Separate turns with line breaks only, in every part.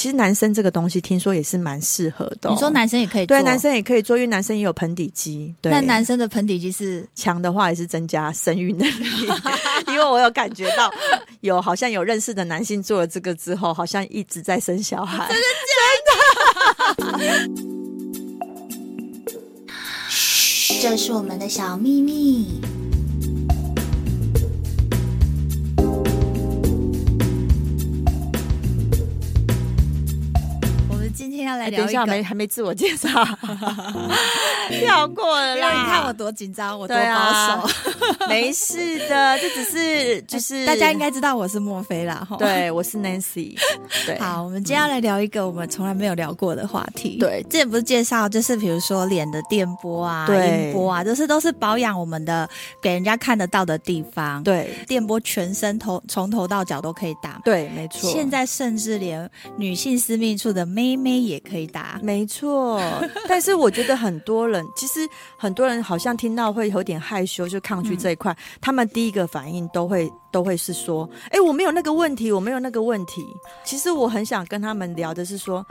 其实男生这个东西听说也是蛮适合的。
你说男生也可以做？
对，男生也可以做，因为男生也有盆底肌。对，
那男生的盆底肌是
强的话，也是增加生育能力。因为我有感觉到，有好像有认识的男性做了这个之后，好像一直在生小孩。真的假的？
嘘，这是我们的小秘密。
等一下没还没自我介绍，跳过了啦。
你看我多紧张，我多保守。啊、
没事的，这只是就是
大家应该知道我是莫菲啦。
对，我是 Nancy。对，
好，我们今天要来聊一个我们从来没有聊过的话题。
对，
之前不是介绍，就是比如说脸的电波啊、音波啊，就是都是保养我们的，给人家看得到的地方。
对，
电波全身头从头到脚都可以打。
对，没错。
现在甚至连女性私密处的妹妹。也可以打，
没错。但是我觉得很多人，其实很多人好像听到会有点害羞，就抗拒这一块。嗯、他们第一个反应都会都会是说：“哎，我没有那个问题，我没有那个问题。”其实我很想跟他们聊的是说。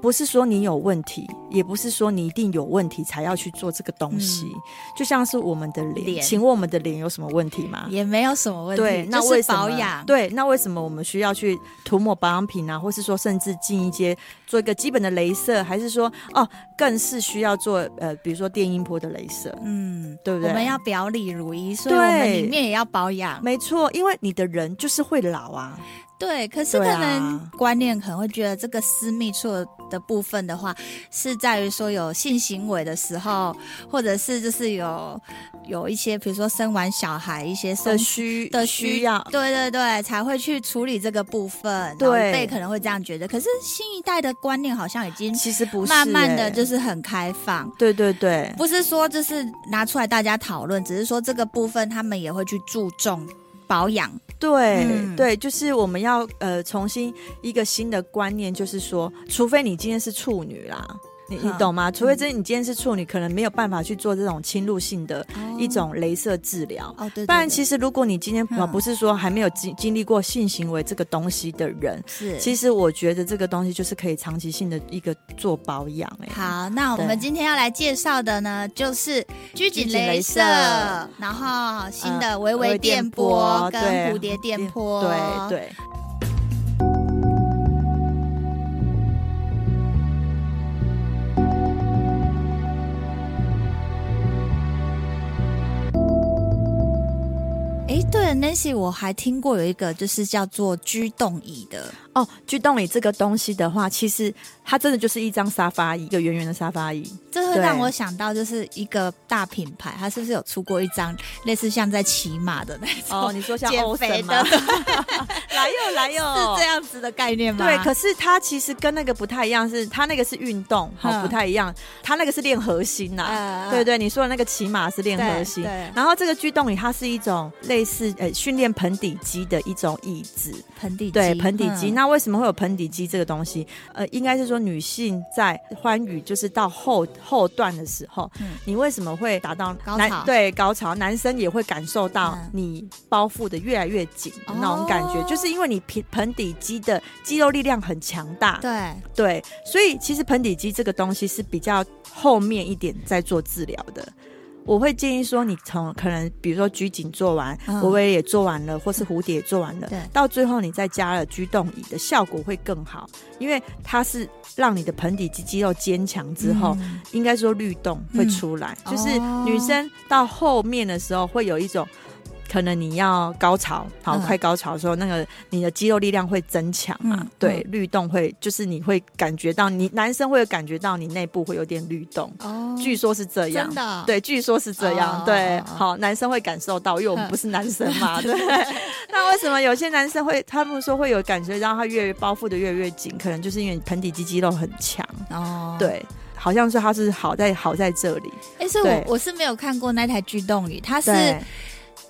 不是说你有问题，也不是说你一定有问题才要去做这个东西。嗯、就像是我们的脸，脸请问我们的脸有什么问题吗？
也没有什么问题。
对，那为什么？
保养。
对，那为什么我们需要去涂抹保养品啊？或是说，甚至进一些做一个基本的镭射，还是说，哦，更是需要做呃，比如说电音波的镭射？嗯，对不对？
我们要表里如一，所以我们里面也要保养。
没错，因为你的人就是会老啊。
对，可是可能观念可能会觉得这个私密处的部分的话，是在于说有性行为的时候，或者是就是有有一些，比如说生完小孩一些
的需
的
需要，
对对对，才会去处理这个部分。对，长辈可能会这样觉得。可是新一代的观念好像已经
其实不是
慢慢的就是很开放。
对对对，
不是说就是拿出来大家讨论，只是说这个部分他们也会去注重。保养，
对、嗯、对，就是我们要呃重新一个新的观念，就是说，除非你今天是处女啦。你你懂吗？除非真你今天是处女，可能没有办法去做这种侵入性的一种镭射治疗。哦，对。不然其实如果你今天啊不是说还没有经经历过性行为这个东西的人，是。其实我觉得这个东西就是可以长期性的一个做保养。哎，
好，那我们今天要来介绍的呢，就是拘谨镭射，然后新的微微电波跟蝴蝶电波，对对。对，Nancy，我还听过有一个，就是叫做居动椅的。
哦，居动椅这个东西的话，其实它真的就是一张沙发椅，一个圆圆的沙发椅。
这会让我想到，就是一个大品牌，它是不是有出过一张类似像在骑马的那种？
哦，你说像欧森吗？来哟来哟，
是这样子的概念吗？
对，可是它其实跟那个不太一样，是它那个是运动，好、嗯、不太一样。它那个是练核心呐、啊，嗯、对对，你说的那个骑马是练核心。对，然后这个居动椅它是一种类似呃训练盆底肌的一种椅子，
盆底肌
对盆底肌。嗯、那为什么会有盆底肌这个东西？呃，应该是说女性在欢愉就是到后后段的时候，嗯、你为什么会达到
高潮？
对高潮，男生也会感受到你包覆的越来越紧的那种感觉，嗯、就是因为你盆盆底肌的肌肉力量很强大。
对
对，所以其实盆底肌这个东西是比较后面一点在做治疗的。我会建议说，你从可能比如说拘谨做完，微微、嗯、也做完了，或是蝴蝶也做完了，对。到最后你再加了居动椅的效果会更好，因为它是让你的盆底肌肌肉坚强之后，嗯、应该说律动会出来，嗯、就是女生到后面的时候会有一种。可能你要高潮，好，快高潮的时候，那个你的肌肉力量会增强嘛？对，律动会就是你会感觉到你男生会有感觉到你内部会有点律动。哦，据说是这样，真的，对，据说是这样，对，好，男生会感受到，因为我们不是男生嘛，对。那为什么有些男生会他们说会有感觉，让他越包覆的越越紧，可能就是因为盆底肌肌肉很强。哦，对。好像是他是好在好在这里，
哎、欸，所以我我是没有看过那台巨动鱼，它是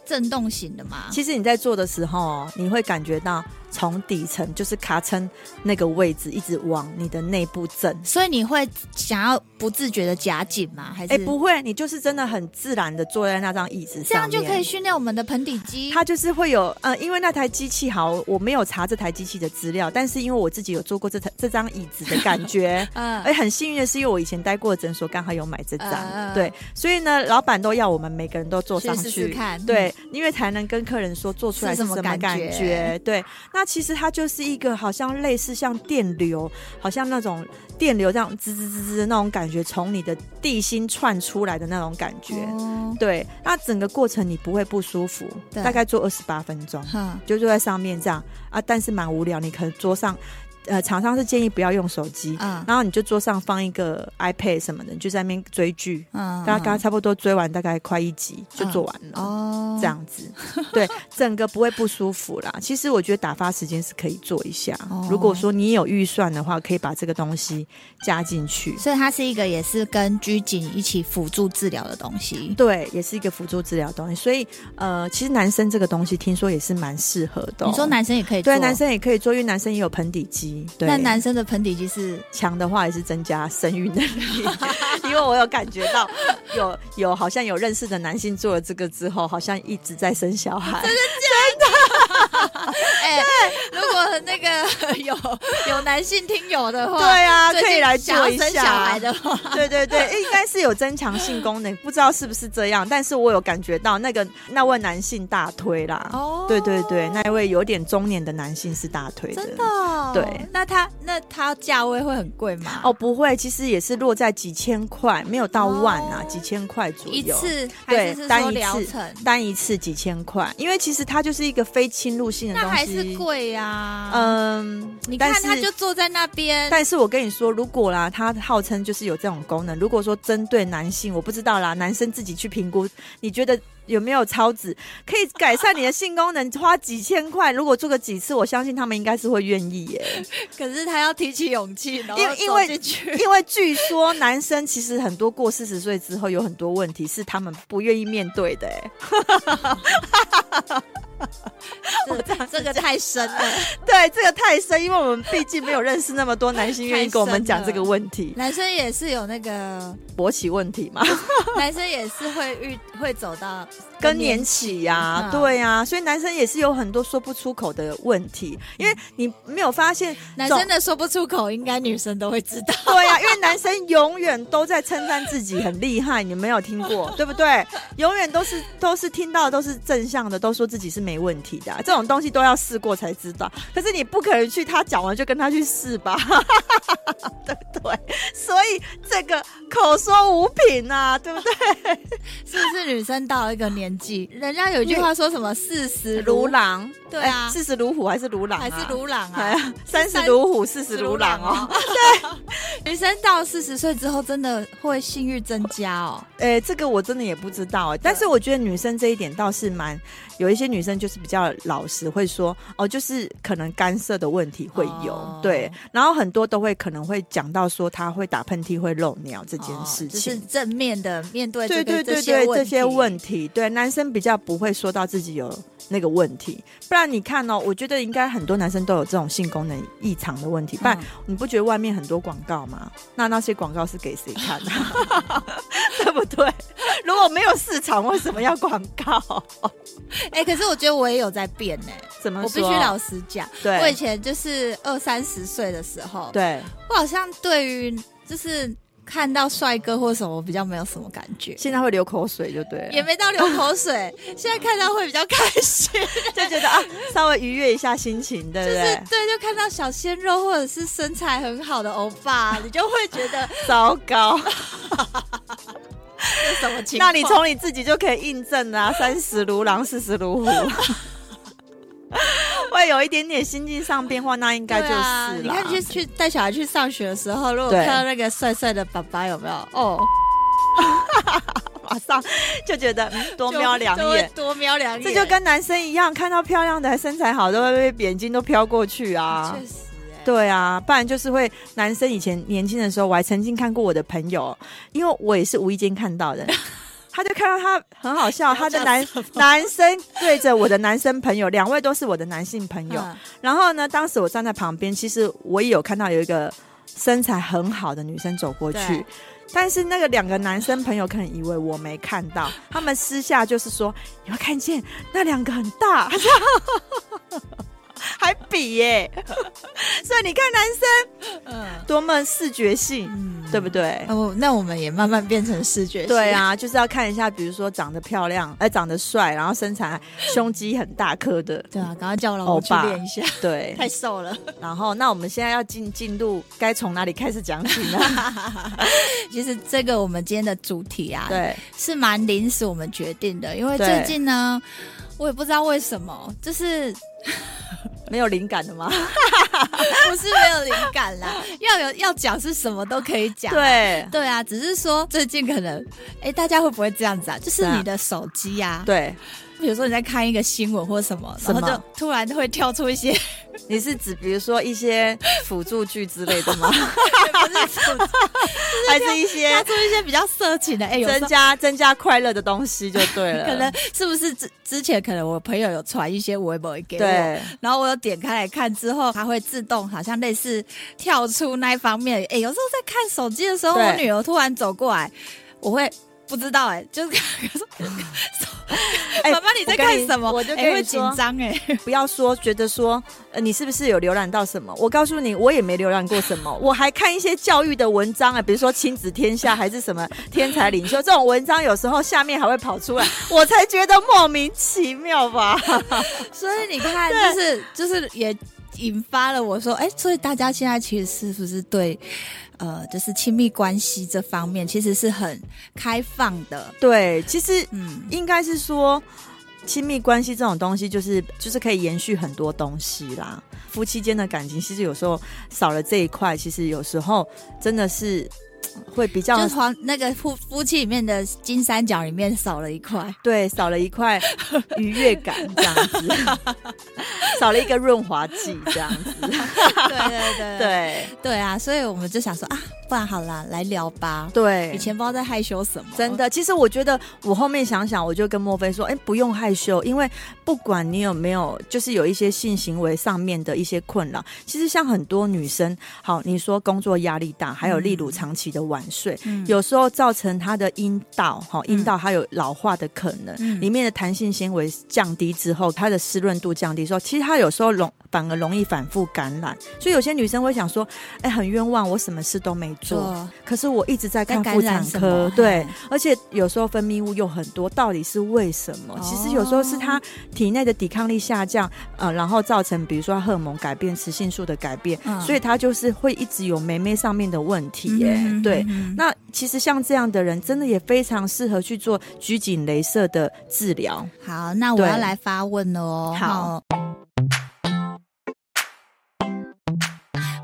震动型的嘛？
其实你在做的时候，你会感觉到。从底层就是卡撑那个位置，一直往你的内部震，
所以你会想要不自觉的夹紧吗？还是？
哎、欸，不会，你就是真的很自然的坐在那张椅子上，
这样就可以训练我们的盆底肌。
它就是会有，呃，因为那台机器好，我没有查这台机器的资料，但是因为我自己有坐过这台这张椅子的感觉，嗯，而很幸运的是，因为我以前待过的诊所刚好有买这张，嗯、对，所以呢，老板都要我们每个人都坐上去试试看，对，因为才能跟客人说做出来是什么感觉，感觉对，那。其实它就是一个好像类似像电流，好像那种电流这样滋滋滋滋的那种感觉，从你的地心窜出来的那种感觉。哦、对，那整个过程你不会不舒服，大概做二十八分钟，哈就坐在上面这样啊，但是蛮无聊，你可能桌上。呃，厂商是建议不要用手机，嗯，然后你就桌上放一个 iPad 什么的，你就在那边追剧，嗯，大家差不多追完，大概快一集就做完了，哦，这样子，对，整个不会不舒服啦。其实我觉得打发时间是可以做一下，哦如果说你有预算的话，可以把这个东西加进去。
所以它是一个也是跟拘谨一起辅助治疗的东西，
对，也是一个辅助治疗东西。所以呃，其实男生这个东西听说也是蛮适合的。
你说男生也可以做，
对，男生也可以做，因为男生也有盆底肌。对，
那男生的盆底肌是
强的话，也是增加生育能力。因为我有感觉到有有好像有认识的男性做了这个之后，好像一直在生小孩。真的假的？
哎，如果那个 有有男性听友的话，
对啊，可以来做一下。
生小孩的话，
对对对，应该是有增强性功能，不知道是不是这样，但是我有感觉到那个那位男性大推啦。哦，对对对，那一位有点中年的男性是大推的，
真的。对，那他那他价位会很贵吗？
哦，不会，其实也是落在几千块，没有到万啊，几千块左右。
一次，
对，单一次，单一次几千块，因为其实它就是一个非侵入性的东西，那还是
贵呀。嗯，你看他就坐在那边。
但是我跟你说，如果啦，他号称就是有这种功能，如果说针对男性，我不知道啦，男生自己去评估，你觉得？有没有超值可以改善你的性功能？花几千块，如果做个几次，我相信他们应该是会愿意耶。
可是他要提起勇气，因
为因为因为据说男生其实很多过四十岁之后有很多问题是他们不愿意面对的。哎。
我这这个太深了，
对，这个太深，因为我们毕竟没有认识那么多男性愿意跟我们讲这个问题。
男生也是有那个
勃起问题嘛？
男生也是会遇会走到。
just 更年期呀，对呀，啊，所以男生也是有很多说不出口的问题，因为你没有发现，
男生的说不出口，应该女生都会知道。
对呀，啊，因为男生永远都在称赞自己很厉害，你没有听过，对不对？永远都是都是听到的都是正向的，都说自己是没问题的，啊，这种东西都要试过才知道。可是你不可能去他讲完就跟他去试吧，对不对？所以这个口说无凭啊，对不对？
是不是女生到一个年？人家有一句话说什么“四十如狼”，对啊，
四十如虎还是如狼？
还是如狼啊？
三十如虎，四十如狼哦。
对，女生到四十岁之后，真的会性欲增加哦。
哎，这个我真的也不知道。但是我觉得女生这一点倒是蛮有一些女生就是比较老实，会说哦，就是可能干涉的问题会有对，然后很多都会可能会讲到说她会打喷嚏、会漏尿这件事情，
就是正面的面对对
对对对这些问题，对。男生比较不会说到自己有那个问题，不然你看哦，我觉得应该很多男生都有这种性功能异常的问题。不然你不觉得外面很多广告吗？那那些广告是给谁看的？对不对？如果没有市场，为什么要广告？
哎、欸，可是我觉得我也有在变呢。
怎么说？
我必须老实讲，
对
我以前就是二三十岁的时候，
对
我好像对于就是。看到帅哥或什么，比较没有什么感觉。
现在会流口水，就对了，
也没到流口水。现在看到会比较开心，
就觉得啊，稍微愉悦一下心情，对不对？
就是对，就看到小鲜肉或者是身材很好的欧巴，你就会觉得
糟糕。
是什么情况？
那你从你自己就可以印证啊，三十如狼，四十如虎。会有一点点心境上变化，那应该就是、啊、
你看去去带小孩去上学的时候，如果看到那个帅帅的爸爸，有没有？哦，马上就觉得、嗯、多瞄两眼，
多瞄两眼。这就跟男生一样，看到漂亮的、身材好的，都会被眼睛都飘过去啊。确实、欸，对啊，不然就是会男生以前年轻的时候，我还曾经看过我的朋友，因为我也是无意间看到的。他就看到他很好笑，他的男男生对着我的男生朋友，两位都是我的男性朋友。嗯、然后呢，当时我站在旁边，其实我也有看到有一个身材很好的女生走过去，但是那个两个男生朋友可能以为我没看到，他们私下就是说：“有没有看见那两个很大？”还比耶，所以你看男生，嗯，多么视觉性，嗯，对不对？
哦，那我们也慢慢变成视觉性，
对啊，就是要看一下，比如说长得漂亮，哎，长得帅，然后身材胸肌很大颗的，
对啊，刚刚叫我老公去练一下，
对，
太瘦了。
然后，那我们现在要进进入，该从哪里开始讲起呢？
其实这个我们今天的主题啊，
对，
是蛮临时我们决定的，因为最近呢，我也不知道为什么，就是。
没有灵感的吗？
不是没有灵感啦，要有要讲是什么都可以讲。
对
对啊，只是说最近可能，哎，大家会不会这样子啊？就是你的手机呀，
对。
比如说你在看一个新闻或什么，然后就突然会跳出一些，
你是指比如说一些辅助剧之类的吗？
不是辅助，
还是一些
跳出一些比较色情的，哎，
增加增加快乐的东西就对了。
可能是不是之之前可能我朋友有传一些微博给我，
对，
然后我有点开来看之后，它会自动好像类似跳出那一方面。哎，有时候在看手机的时候，我女儿突然走过来，我会。不知道哎、欸，就是说，哎，妈妈你在看什么？
我就会紧张哎，不要说觉得说，呃，你是不是有浏览到什么？我告诉你，我也没浏览过什么，我还看一些教育的文章啊，比如说亲子天下还是什么天才领袖这种文章，有时候下面还会跑出来，我才觉得莫名其妙吧。
所以你看，就是就是也引发了我说，哎，所以大家现在其实是不是对？呃，就是亲密关系这方面，其实是很开放的。
对，其实嗯，应该是说，亲密关系这种东西，就是就是可以延续很多东西啦。夫妻间的感情，其实有时候少了这一块，其实有时候真的是。会比较
就那个夫夫妻里面的金三角里面少了一块，
对，少了一块愉悦感这样子，少了一个润滑剂这样子，对
对对
对。
对。啊，所以我们就想说啊，不然好啦，来聊吧。
对，
以前不知道在害羞什么，
真的。其实我觉得我后面想想，我就跟莫菲说，哎，不用害羞，因为不管你有没有，就是有一些性行为上面的一些困扰，其实像很多女生，好，你说工作压力大，还有例如长期的。晚睡，嗯、有时候造成他的阴道，哈，阴道它有老化的可能，嗯、里面的弹性纤维降低之后，它的湿润度降低，说其实它有时候容反而容易反复感染，所以有些女生会想说，哎、欸，很冤枉，我什么事都没做，可是我一直在看妇产科，对，而且有时候分泌物又很多，到底是为什么？哦、其实有时候是他体内的抵抗力下降，呃，然后造成比如说荷尔蒙改变、雌性素的改变，嗯、所以他就是会一直有妹妹上面的问题耶，嗯、对。嗯、那其实像这样的人，真的也非常适合去做拘谨镭射的治疗。
好，那我要来发问了哦。
好，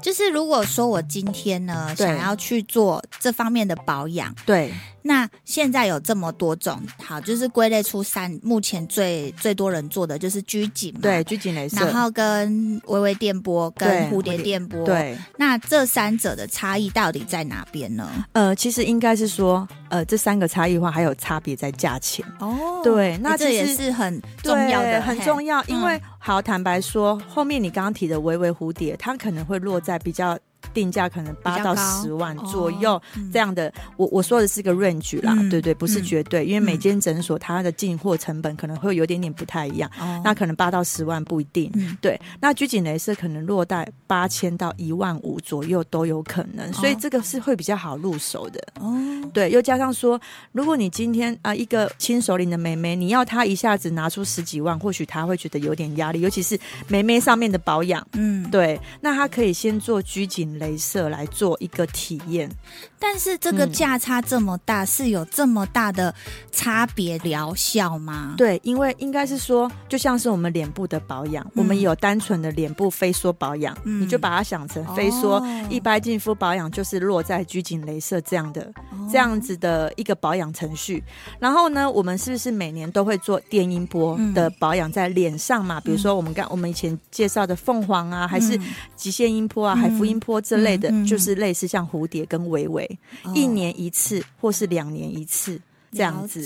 就是如果说我今天呢，想要去做这方面的保养，
对。
那现在有这么多种，好，就是归类出三，目前最最多人做的就是拘谨嘛，
对，拘谨镭射，
然后跟微微电波跟蝴蝶电波，
对，
那这三者的差异到底在哪边呢？
呃，其实应该是说，呃，这三个差异化还有差别在价钱
哦，
对，那
这也是很重要的，
很重要，因为、嗯、好坦白说，后面你刚刚提的微微蝴蝶，它可能会落在比较。定价可能八到十万左右这样的，我我说的是个 range 啦，嗯、对对，不是绝对，嗯、因为每间诊所它的进货成本可能会有点点不太一样，哦、那可能八到十万不一定，嗯、对，那拘谨镭射可能落在八千到一万五左右都有可能，哦、所以这个是会比较好入手的，哦，对，又加上说，如果你今天啊、呃、一个亲手领的妹妹，你要她一下子拿出十几万，或许她会觉得有点压力，尤其是妹妹上面的保养，嗯，对，那她可以先做居镭。射来做一个体验，
但是这个价差这么大，嗯、是有这么大的差别疗效吗？
对，因为应该是说，就像是我们脸部的保养，嗯、我们有单纯的脸部飞梭保养，嗯、你就把它想成飞梭，哦、一般净肤保养就是落在拘谨镭射这样的、哦、这样子的一个保养程序。然后呢，我们是不是每年都会做电音波的保养在脸上嘛？嗯、比如说我们刚我们以前介绍的凤凰啊，嗯、还是极限音波啊，嗯、海福音波之类的，就是类似像蝴蝶跟微微。一年一次，或是两年一次。这样子，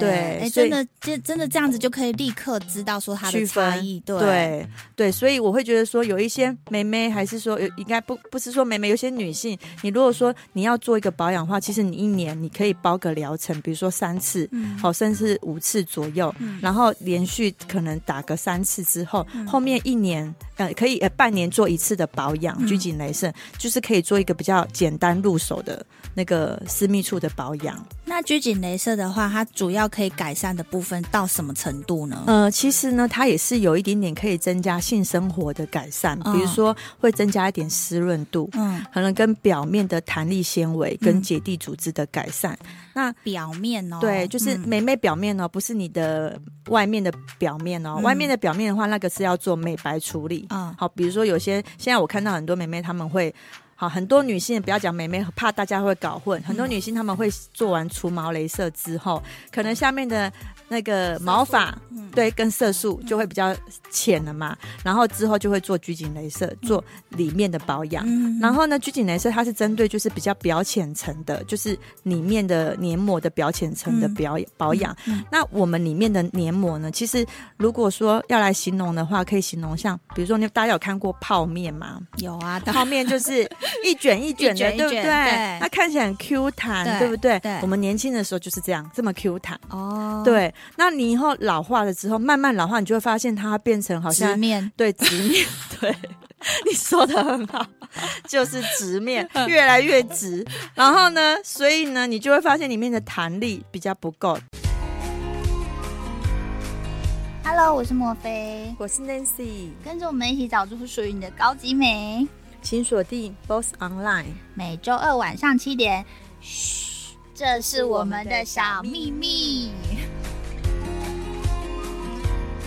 对，
哎，真的，就真的这样子就可以立刻知道说它的差异，对，
对，对，所以我会觉得说，有一些妹妹，还是说有应该不不是说妹妹，有些女性，你如果说你要做一个保养的话，其实你一年你可以包个疗程，比如说三次，好，甚至五次左右，然后连续可能打个三次之后，后面一年呃可以呃半年做一次的保养，拘谨雷射就是可以做一个比较简单入手的那个私密处的保养。
那拘谨镭射的话，它主要可以改善的部分到什么程度呢？
呃，其实呢，它也是有一点点可以增加性生活的改善，比如说会增加一点湿润度，嗯，可能跟表面的弹力纤维跟结缔组织的改善。嗯、
那表面哦，
对，就是美眉表面哦，不是你的外面的表面哦，嗯、外面的表面的话，那个是要做美白处理。嗯，好，比如说有些现在我看到很多美眉他们会。好，很多女性不要讲美眉，怕大家会搞混。很多女性她们会做完除毛镭射之后，可能下面的。那个毛发，嗯、对，跟色素就会比较浅了嘛。嗯、然后之后就会做拘谨镭射，嗯、做里面的保养。嗯、然后呢，拘谨镭射它是针对就是比较表浅层的，就是里面的黏膜的表浅层的表保养。那我们里面的黏膜呢，其实如果说要来形容的话，可以形容像，比如说你大家有看过泡面吗？
有啊，
泡面就是一卷一卷的，卷卷对不对？对，它看起来很 Q 弹，对，对不对？对，我们年轻的时候就是这样，这么 Q 弹。哦，对。那你以后老化了之后，慢慢老化，你就会发现它变成好像
直面，
对，直面，对，你说的很好，就是直面 越来越直。然后呢，所以呢，你就会发现里面的弹力比较不够。
Hello，我是莫菲，
我是 Nancy，
跟着我们一起找出属于你的高级美，
请锁定 Boss Online，
每周二晚上七点。嘘，这是我们的小秘密。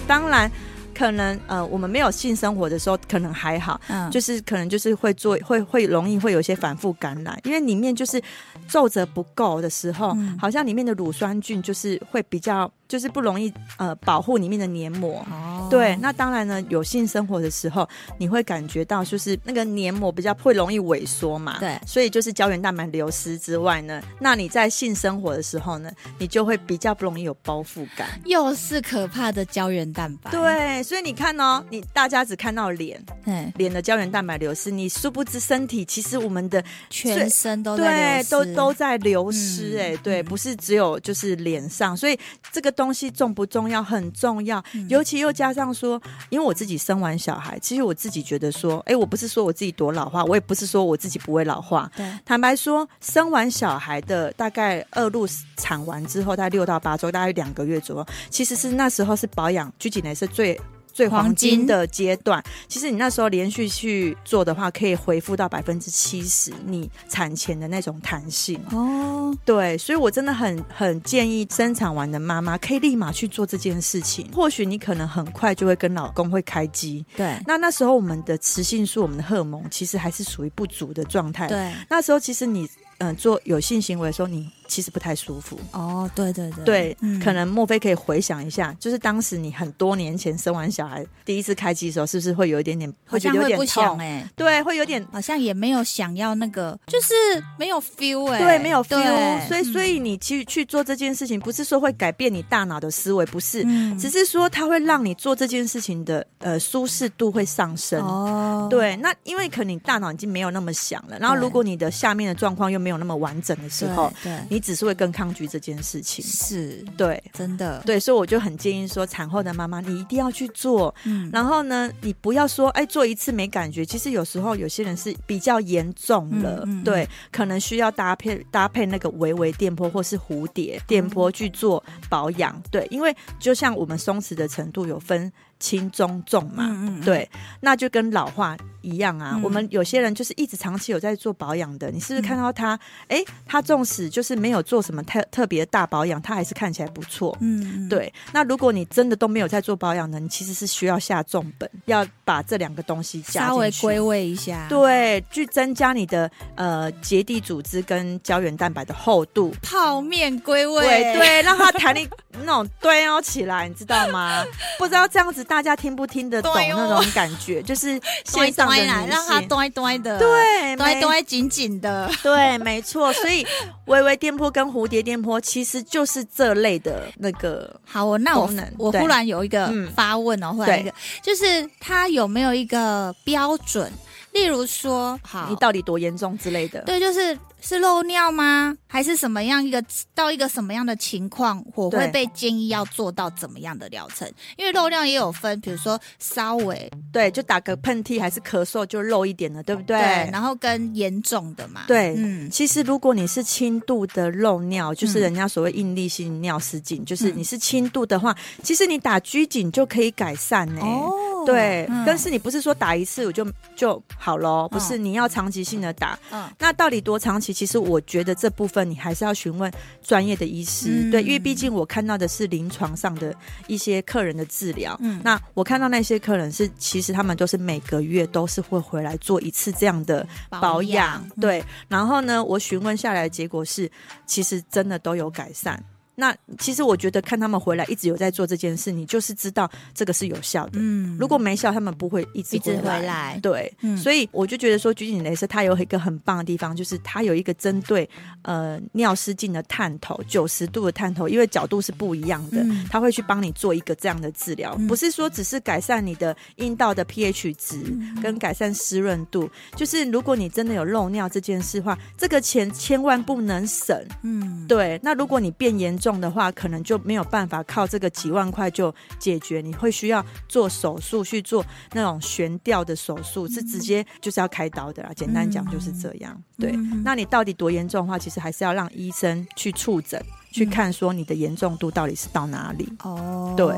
当然，可能呃，我们没有性生活的时候，可能还好，嗯，就是可能就是会做，会会容易会有一些反复感染，因为里面就是皱褶不够的时候，嗯，好像里面的乳酸菌就是会比较。就是不容易呃保护里面的黏膜。哦，对，那当然呢，有性生活的时候，你会感觉到就是那个黏膜比较会容易萎缩嘛，
对，
所以就是胶原蛋白流失之外呢，那你在性生活的时候呢，你就会比较不容易有包覆感，
又是可怕的胶原蛋白，
对，所以你看哦，你大家只看到脸，嗯，脸的胶原蛋白流失，你殊不知身体其实我们的
全身都在流失，
对，都都在流失，哎，对，不是只有就是脸上，所以这个。东西重不重要？很重要，尤其又加上说，因为我自己生完小孩，其实我自己觉得说，哎，我不是说我自己多老化，我也不是说我自己不会老化。对，坦白说，生完小孩的大概二路产完之后，大概六到八周，大概两个月左右，其实是那时候是保养居紧雷射最。最黄金的阶段，其实你那时候连续去做的话，可以恢复到百分之七十你产前的那种弹性哦。对，所以我真的很很建议生产完的妈妈可以立马去做这件事情。或许你可能很快就会跟老公会开机。对，那那时候我们的雌性素、我们的荷尔蒙其实还是属于不足的状态。对，那时候其实你嗯、呃、做有性行为的时候，你。其实不太舒服。
哦，对对对，
对，嗯、可能莫非可以回想一下，就是当时你很多年前生完小孩第一次开机的时候，是不是会有一点点，
会觉得有点痛？哎、欸？
对，会有点，
好像也没有想要那个，就是没有 feel 哎、欸，
对，没有 feel，所以所以你去去做这件事情，不是说会改变你大脑的思维，不是，嗯、只是说它会让你做这件事情的呃舒适度会上升。哦。对，那因为可能你大脑已经没有那么想了，然后如果你的下面的状况又没有那么完整的时候，对，对。你只是会更抗拒。这件事情
是
对，
真的
对，所以我就很建议说，产后的妈妈你一定要去做。嗯，然后呢，你不要说哎，做一次没感觉。其实有时候有些人是比较严重了，嗯嗯、对，可能需要搭配搭配那个微微电波或是蝴蝶电波去做保养。嗯、对，因为就像我们松弛的程度有分轻中重嘛，嗯嗯对，那就跟老化一样啊。嗯、我们有些人就是一直长期有在做保养的，你是不是看到他？哎、嗯，他纵使就是没有做什么特特别的大保养，他还是看起来不错。嗯，对。那如果你真的都没有在做保养的，你其实是需要下重本，要把这两个东西加
稍微归位一下，
对，去增加你的呃结缔组织跟胶原蛋白的厚度。
泡面归位，
对对，让它弹力那种堆哦起来，你知道吗？不知道这样子大家听不听得懂那种感觉？就是 线上
让它端端的，
对，
端端紧紧的，
对，没错。所以微微颠簸跟蝴蝶颠簸其实就是这类的那个。
好，我那我我忽然有一个发问哦，忽然一个，就是它有没有一个标准？例如说，好，
你到底多严重之类的？
对，就是。是漏尿吗？还是什么样一个到一个什么样的情况，我会被建议要做到怎么样的疗程？因为漏尿也有分，比如说稍微
对，就打个喷嚏还是咳嗽就漏一点了，对不对？
对，然后跟严重的嘛。
对，嗯，其实如果你是轻度的漏尿，就是人家所谓应力性尿失禁，就是你是轻度的话，其实你打拘谨就可以改善呢。哦。对，嗯、但是你不是说打一次我就就好咯，不是，你要长期性的打。嗯，那到底多长期？其实我觉得这部分你还是要询问专业的医师。嗯、对，因为毕竟我看到的是临床上的一些客人的治疗。嗯，那我看到那些客人是，其实他们都是每个月都是会回来做一次这样的保养。保养对，然后呢，我询问下来的结果是，其实真的都有改善。那其实我觉得看他们回来一直有在做这件事，你就是知道这个是有效的。嗯，如果没效，他们不会一直。一直回来。对，嗯、所以我就觉得说，菊锦雷射它有一个很棒的地方，就是它有一个针对呃尿失禁的探头，九十度的探头，因为角度是不一样的，它、嗯、会去帮你做一个这样的治疗，嗯、不是说只是改善你的阴道的 pH 值跟改善湿润度，就是如果你真的有漏尿这件事的话，这个钱千万不能省。嗯，对。那如果你变严重，的话，可能就没有办法靠这个几万块就解决，你会需要做手术去做那种悬吊的手术，嗯、是直接就是要开刀的啦。简单讲就是这样。嗯、对，嗯、那你到底多严重的话，其实还是要让医生去触诊，去看说你的严重度到底是到哪里。哦，对，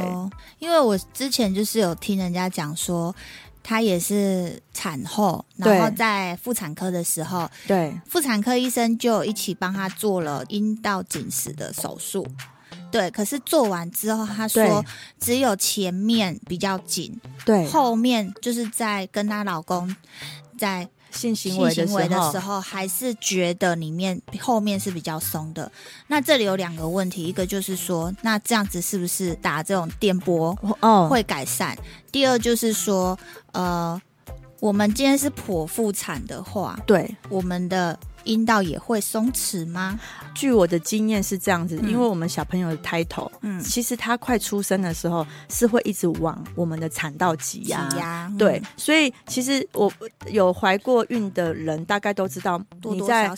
因为我之前就是有听人家讲说。她也是产后，然后在妇产科的时候，对，妇产科医生就一起帮她做了阴道紧实的手术，对。可是做完之后，她说只有前面比较紧，对，后面就是在跟她老公在。
性行为的时候，
还是觉得里面后面是比较松的。那这里有两个问题，一个就是说，那这样子是不是打这种电波哦会改善？哦、第二就是说，呃，我们今天是剖腹产的话，对我们的。阴道也会松弛吗？
据我的经验是这样子，嗯、因为我们小朋友的胎头，嗯，其实他快出生的时候是会一直往我们的产道挤压，挤压，嗯、对，所以其实我有怀过孕的人大概都知道，你在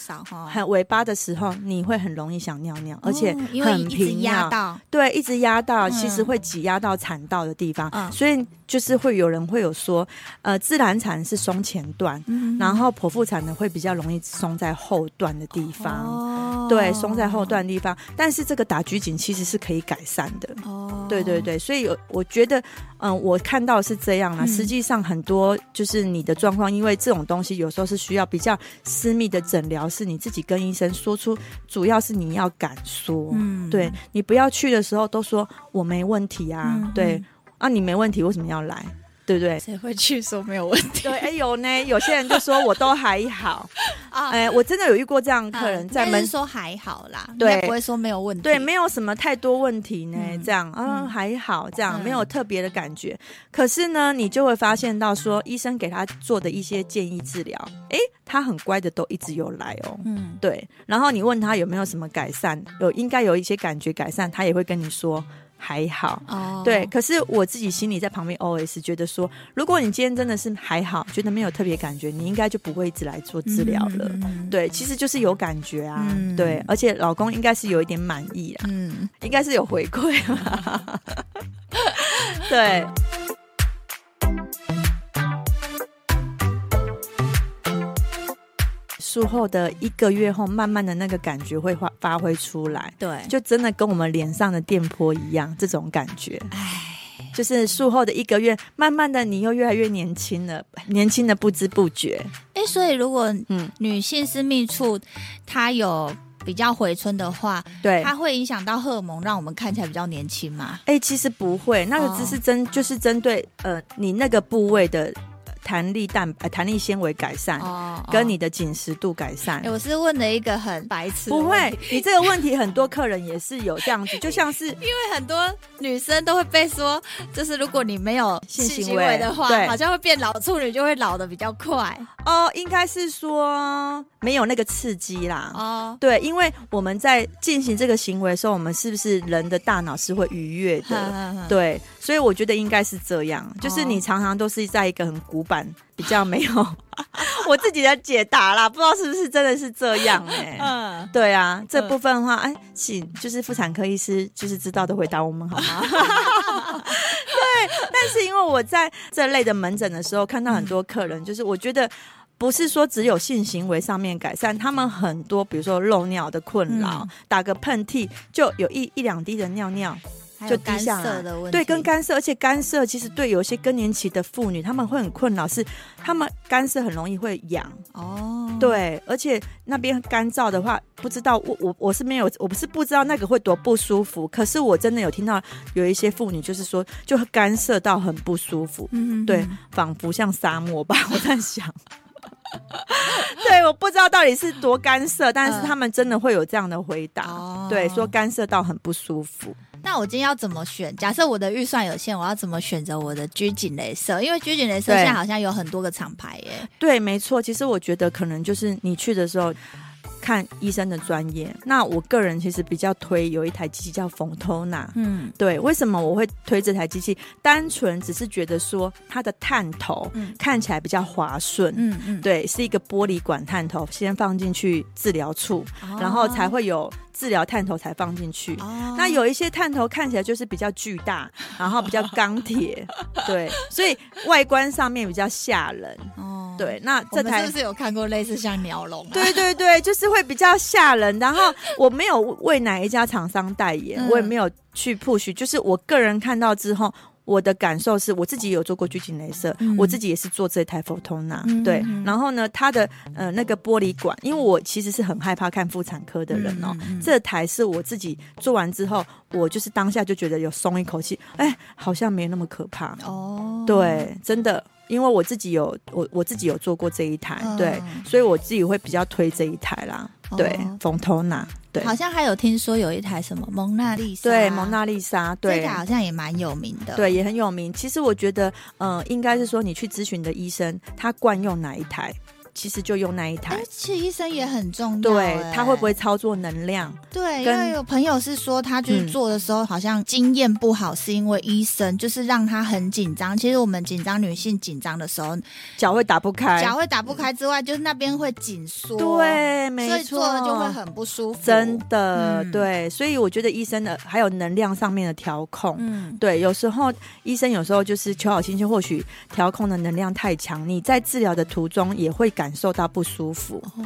很尾巴的时候，你会很容易想尿尿，而且很频尿，对，一直压到，其实会挤压到产道的地方，嗯、所以就是会有人会有说，呃，自然产是松前段，嗯、然后剖腹产呢会比较容易松在。后段的地方，哦、对，松在后段的地方，但是这个打菊颈其实是可以改善的。哦，对对对，所以有我觉得，嗯，我看到是这样啦。嗯、实际上很多就是你的状况，因为这种东西有时候是需要比较私密的诊疗，是你自己跟医生说出，主要是你要敢说，嗯，对，你不要去的时候都说我没问题啊，嗯、对，啊，你没问题为什么要来？对不对？
谁会去说没有问题？
对，哎有呢，有些人就说我都还好 啊，哎，我真的有遇过这样的客人，在门
说还好啦，对，不会说没有问题，
对，没有什么太多问题呢，这样啊还好，这样没有特别的感觉。可是呢，你就会发现到说，医生给他做的一些建议治疗，哎，他很乖的，都一直有来哦，嗯，对。然后你问他有没有什么改善，有应该有一些感觉改善，他也会跟你说。还好，oh. 对。可是我自己心里在旁边 OS 觉得说，如果你今天真的是还好，觉得没有特别感觉，你应该就不会一直来做治疗了。Mm hmm. 对，其实就是有感觉啊。Mm hmm. 对，而且老公应该是有一点满意啊，嗯、mm，hmm. 应该是有回馈。对。术后的一个月后，慢慢的那个感觉会发发挥出来，对，就真的跟我们脸上的电波一样，这种感觉。唉，就是术后的一个月，慢慢的你又越来越年轻了，年轻的不知不觉。
哎、欸，所以如果嗯女性私密处它有比较回春的话，
对，
它会影响到荷尔蒙，让我们看起来比较年轻吗？
哎、欸，其实不会，那个只是针、哦，就是针对呃你那个部位的。弹力蛋白弹力纤维改善，哦，跟你的紧实度改善。
欸、我是问了一个很白痴，
不会，你这个问题很多客人也是有这样子，就像是因
为很多女生都会被说，就是如果你没有性行为的话，好像会变老处女，就会老的比较快。
哦，应该是说没有那个刺激啦。哦，对，因为我们在进行这个行为的时候，我们是不是人的大脑是会愉悦的？呵呵呵对，所以我觉得应该是这样，就是你常常都是在一个很古板。比较没有 我自己的解答啦，不知道是不是真的是这样哎、欸。嗯，对啊，这部分的话，哎，请就是妇产科医师就是知道的回答我们好吗？对，但是因为我在这类的门诊的时候，看到很多客人，就是我觉得不是说只有性行为上面改善，他们很多比如说漏尿的困扰、嗯，打个喷嚏就有一一两滴的尿尿。就干涩的问题，对，跟干涩，而且干涩其实对有些更年期的妇女，她们会很困扰，是她们干涩很容易会痒哦，对，而且那边干燥的话，不知道我我我是没有，我不是不知道那个会多不舒服，可是我真的有听到有一些妇女就是说，就干涩到很不舒服，嗯嗯，对，仿佛像沙漠吧，我在想，对，我不知道到底是多干涩，但是他们真的会有这样的回答，哦、对，说干涩到很不舒服。
那我今天要怎么选？假设我的预算有限，我要怎么选择我的拘谨镭射？因为拘谨镭射现在好像有很多个厂牌耶。
对，没错。其实我觉得可能就是你去的时候。看医生的专业，那我个人其实比较推有一台机器叫 Fontona，嗯，对，为什么我会推这台机器？单纯只是觉得说它的探头看起来比较滑顺，嗯嗯，对，是一个玻璃管探头，先放进去治疗处，哦，然后才会有治疗探头才放进去，哦。那有一些探头看起来就是比较巨大，然后比较钢铁，对，所以外观上面比较吓人。哦。对，那这台
是不是有看过类似像鸟笼？
对对对，就是会比较吓人。然后我没有为哪一家厂商代言，嗯，我也没有去 push，就是我个人看到之后，我的感受是我自己有做过居紧雷射，嗯，我自己也是做这台 Fotona，嗯。对，然后呢，它的呃那个玻璃管，因为我其实是很害怕看妇产科的人哦，嗯，这台是我自己做完之后，我就是当下就觉得有松一口气，哎，好像没那么可怕哦。对，真的。因为我自己有我我自己有做过这一台，嗯，对，所以我自己会比较推这一台啦。哦，对，冯头娜，对，
好像还有听说有一台什么蒙娜丽莎，
对，蒙娜丽莎，对，
这台好像也蛮有名的，
对，也很有名。其实我觉得，嗯，呃，应该是说你去咨询的医生，他惯用哪一台。其实就用那一台，
而且医生也很重要。
对，他会不会操作能量？
对，因为有朋友是说他就是做的时候好像经验不好，是因为医生就是让他很紧张。其实我们紧张女性紧张的时候，
脚会打不开，
脚会打不开之外，就是那边会紧缩。
对，没错，
所以做了就会很不舒服。
真的，嗯、对，所以我觉得医生的还有能量上面的调控，嗯，对，有时候医生有时候就是求好心切，或许调控的能量太强，你在治疗的途中也会感。感受到不舒服。哦，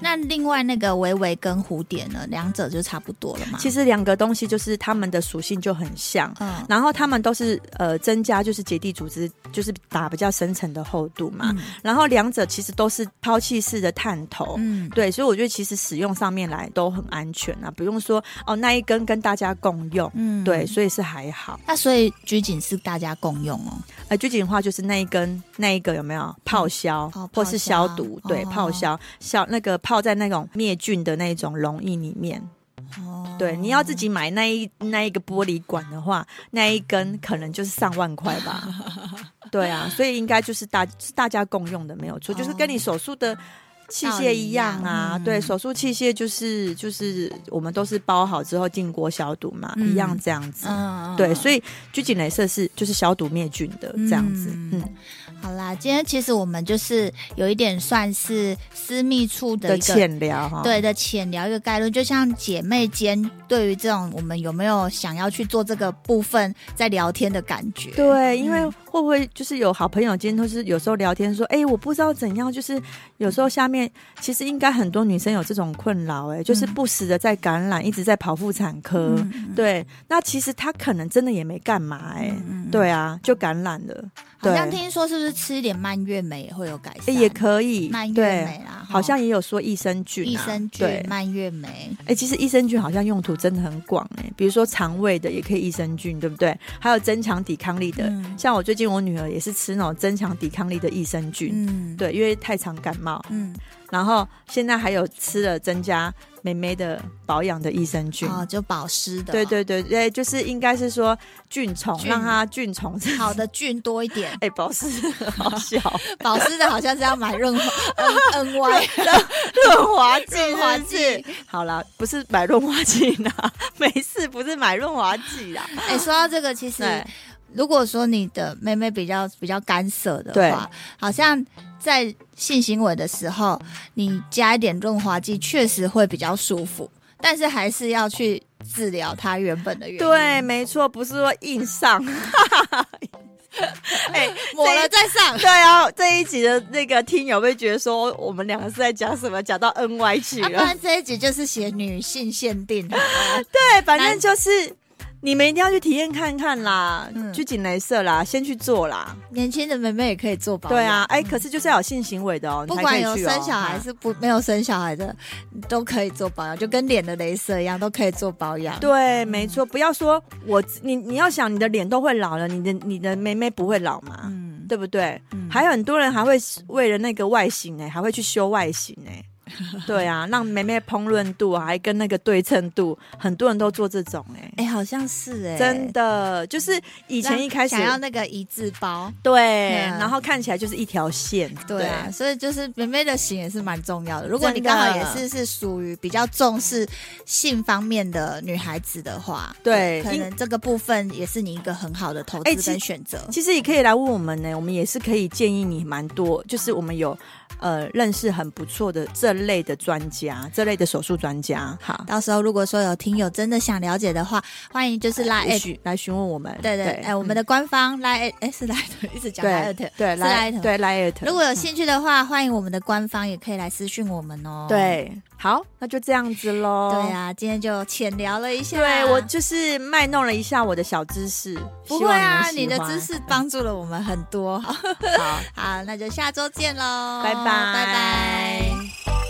那另外那个维维跟蝴蝶呢？两者就差不多了嘛？
其实两个东西就是它们的属性就很像，嗯，然后它们都是呃增加就是结缔组织，就是打比较深层的厚度嘛。嗯，然后两者其实都是抛弃式的探头，嗯，对，所以我觉得其实使用上面来都很安全啊，不用说哦那一根跟大家共用，嗯，对，所以是还好。
那所以拘谨是大家共用哦？
呃，拘谨的话就是那一根那一个有没有泡消，嗯，或是消毒？对，泡消消那个泡在那种灭菌的那种溶液里面。哦，对，你要自己买那一那一个玻璃管的话，那一根可能就是上万块吧。对啊，所以应该就是大是大家共用的没有错，就是跟你手术的器械一样啊。嗯、对，手术器械就是就是我们都是包好之后进锅消毒嘛、嗯，一样这样子。嗯、对，所以拘谨镭射是就是消毒灭菌的这样子。嗯。嗯
好啦，今天其实我们就是有一点算是私密处的一个
浅聊哈，
对的浅聊一个概论，就像姐妹间对于这种我们有没有想要去做这个部分在聊天的感觉？
对，因为会不会就是有好朋友今天都是有时候聊天说，哎、欸，我不知道怎样，就是有时候下面其实应该很多女生有这种困扰，哎，就是不时的在感染，一直在跑妇产科、嗯，对，那其实她可能真的也没干嘛，哎。对啊，就感染了。
好像听说是不是吃一点蔓越莓也会有改善？
欸、也可以，
蔓越莓啦，
好像也有说益生菌、啊，
益生菌，对，蔓越莓。
哎、欸，其实益生菌好像用途真的很广哎、欸，比如说肠胃的也可以益生菌，对不对？还有增强抵抗力的，嗯、像我最近我女儿也是吃那种增强抵抗力的益生菌，嗯，对，因为太常感冒，嗯。然后现在还有吃了增加妹妹的保养的益生菌
哦，就保湿的。
对对对对，就是应该是说菌虫，让它菌虫
好的菌多一点。
哎，保湿好小，
保湿的好像是要买润滑 N N Y 的
润滑剂，
润滑剂。
好了，不是买润滑剂啦，没事，不是买润滑剂啦。
哎，说到这个，其实如果说你的妹妹比较比较干涩的话，好像。在性行为的时候，你加一点润滑剂，确实会比较舒服，但是还是要去治疗它原本的原因。
对，没错，不是说硬上。哎、欸，
抹了再上。
对啊，这一集的那个听友会觉得说，我们两个是在讲什么？讲到 N Y 去了。
啊、不然这一集就是写女性限定。对，
反正就是。你们一定要去体验看看啦，嗯、去景雷射啦，先去做啦。
年轻的妹妹也可以做保养。
对啊，哎、欸，可是就是要有性行为的哦，
不管有生小孩是不没有生小孩的，都可以做保养，就跟脸的雷射一样，都可以做保养。
对，没错，不要说我你你要想你的脸都会老了，你的你的妹妹不会老嘛？嗯，对不对？嗯、还有很多人还会为了那个外形哎，还会去修外形哎。对啊，让妹妹烹饪度还跟那个对称度，很多人都做这种哎、欸，
哎、欸，好像是哎、欸，
真的，就是以前一开始
想要那个一字包，
对，嗯、然后看起来就是一
条线，对所以就是妹妹的型也是蛮重要的。如果你刚好也是是属于比较重视性方面的女孩子的话，
对，
可能这个部分也是你一个很好的投资跟选择、欸。
其实也可以来问我们呢，我们也是可以建议你蛮多，就是我们有。呃，认识很不错的这类的专家，这类的手术专家。好，
到时候如果说有听友真的想了解的话，欢迎就是来
来询问我们。
对对，哎，我们的官方来，哎，是来的，一直讲来特，
对，来的，对来特。
如果有兴趣的话，欢迎我们的官方也可以来私讯我们哦。
对，好，那就这样子喽。
对啊，今天就浅聊了一下，
对我就是卖弄了一下我的小知识。
不会啊，你的知识帮助了我们很多。好，好，那就下周见喽，
拜拜。拜拜。